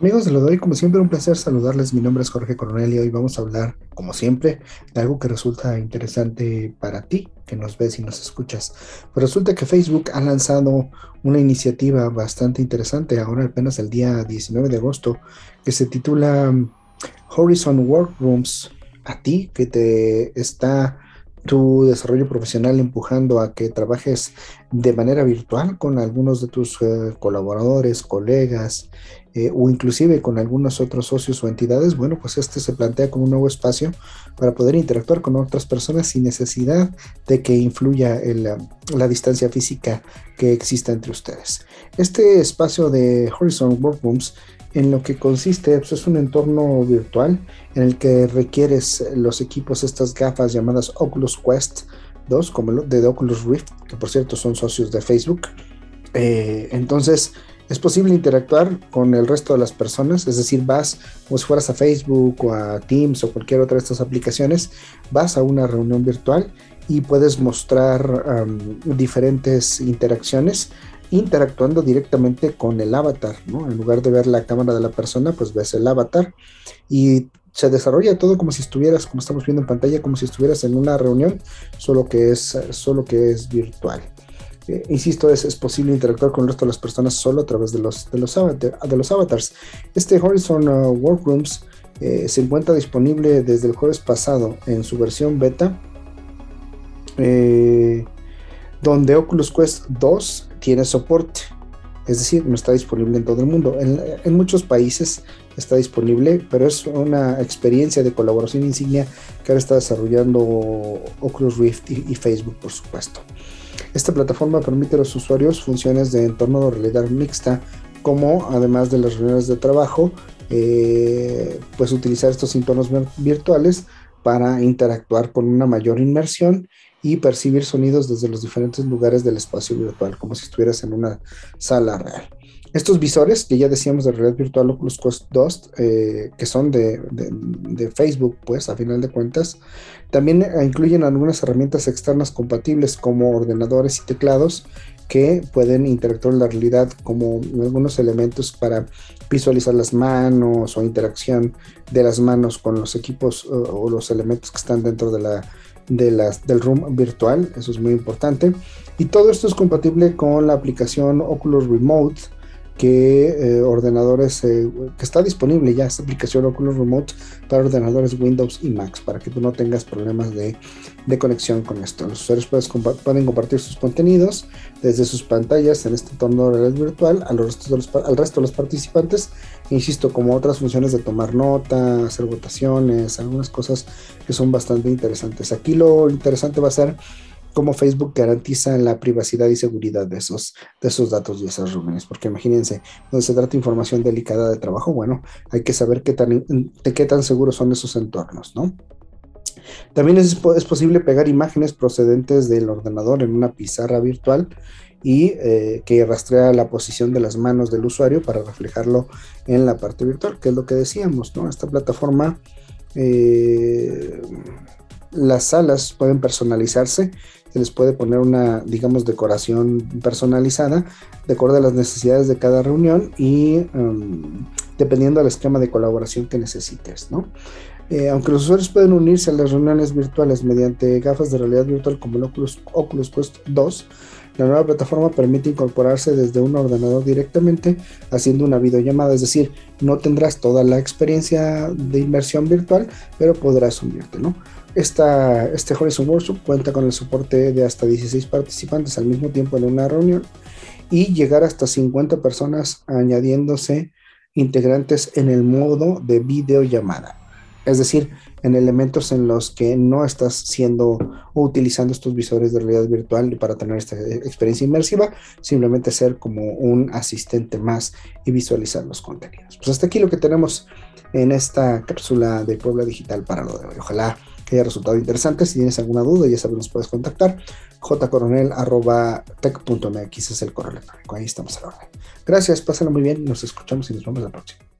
Amigos de lo doy, como siempre, un placer saludarles. Mi nombre es Jorge Coronel y hoy vamos a hablar, como siempre, de algo que resulta interesante para ti, que nos ves y nos escuchas. Pues resulta que Facebook ha lanzado una iniciativa bastante interesante, ahora apenas el día 19 de agosto, que se titula um, Horizon Workrooms. A ti, que te está tu desarrollo profesional empujando a que trabajes de manera virtual con algunos de tus eh, colaboradores, colegas eh, o inclusive con algunos otros socios o entidades, bueno, pues este se plantea como un nuevo espacio para poder interactuar con otras personas sin necesidad de que influya la distancia física que exista entre ustedes. Este espacio de Horizon Workrooms en lo que consiste pues, es un entorno virtual en el que requieres los equipos, estas gafas llamadas Oculus Quest 2, como de Oculus Rift, que por cierto son socios de Facebook. Eh, entonces es posible interactuar con el resto de las personas, es decir, vas como si fueras a Facebook o a Teams o cualquier otra de estas aplicaciones, vas a una reunión virtual y puedes mostrar diferentes interacciones interactuando directamente con el avatar, ¿no? En lugar de ver la cámara de la persona, pues ves el avatar y se desarrolla todo como si estuvieras, como estamos viendo en pantalla, como si estuvieras en una reunión, solo que es, solo que es virtual. Eh, insisto, es, es, posible interactuar con el resto de las personas solo a través de los, de los, de los avatars. Este Horizon uh, Workrooms eh, se encuentra disponible desde el jueves pasado en su versión beta. Eh, donde Oculus Quest 2 tiene soporte, es decir, no está disponible en todo el mundo. En, muchos países está disponible, pero es una experiencia de colaboración insignia que ahora está desarrollando Oculus Rift y, Facebook, por supuesto. Esta plataforma permite a los usuarios funciones de entorno de realidad mixta, como además de las reuniones de trabajo, eh, pues utilizar estos entornos virtuales para interactuar con una mayor inmersión y percibir sonidos desde los diferentes lugares del espacio virtual, como si estuvieras en una sala real. Estos visores que ya decíamos de realidad virtual Oculus Quest 2, eh, que son de, Facebook, pues a final de cuentas, también eh, incluyen algunas herramientas externas compatibles como ordenadores y teclados que pueden interactuar en la realidad como algunos elementos para visualizar las manos o interacción de las manos con los equipos o los elementos que están dentro de la del room virtual, eso es muy importante. Y todo esto es compatible con la aplicación Oculus Remote, que eh, ordenadores, eh, que está disponible ya esta aplicación Oculus Remote para ordenadores Windows y Macs, para que tú no tengas problemas de, de conexión con esto. Los usuarios pueden compartir sus contenidos desde sus pantallas en este entorno de realidad virtual a los al resto de los participantes, insisto, como otras funciones de tomar nota, hacer votaciones, algunas cosas que son bastante interesantes. Aquí lo interesante va a ser cómo Facebook garantiza la privacidad y seguridad de esos, de esos datos y esas reuniones. Porque imagínense, donde se trata de información delicada de trabajo, bueno, hay que saber qué tan, de qué tan seguros son esos entornos, ¿no? También es, es, posible pegar imágenes procedentes del ordenador en una pizarra virtual y eh, que rastrea la posición de las manos del usuario para reflejarlo en la parte virtual, que es lo que decíamos, ¿no? Esta plataforma eh, las salas pueden personalizarse, se les puede poner una, digamos, decoración personalizada de acuerdo a las necesidades de cada reunión y um, dependiendo del esquema de colaboración que necesites, ¿no? Eh, aunque los usuarios pueden unirse a las reuniones virtuales mediante gafas de realidad virtual como el Oculus, Oculus Quest 2, la nueva plataforma permite incorporarse desde un ordenador directamente haciendo una videollamada, es decir, no tendrás toda la experiencia de inmersión virtual, pero podrás unirte, ¿no? Esta, este Horizon Workshop cuenta con el soporte de hasta 16 participantes al mismo tiempo en una reunión y llegar hasta 50 personas añadiéndose integrantes en el modo de videollamada. Es decir, en elementos en los que no estás siendo o utilizando estos visores de realidad virtual para tener esta experiencia inmersiva, simplemente ser como un asistente más y visualizar los contenidos. Pues hasta aquí lo que tenemos en esta cápsula de Puebla Digital para lo de hoy. Ojalá que haya resultado interesante. Si tienes alguna duda, ya sabes, nos puedes contactar. jcoronel.tech.mx es el correo electrónico. Ahí estamos a la orden. Gracias, pásenlo muy bien. Nos escuchamos y nos vemos la próxima.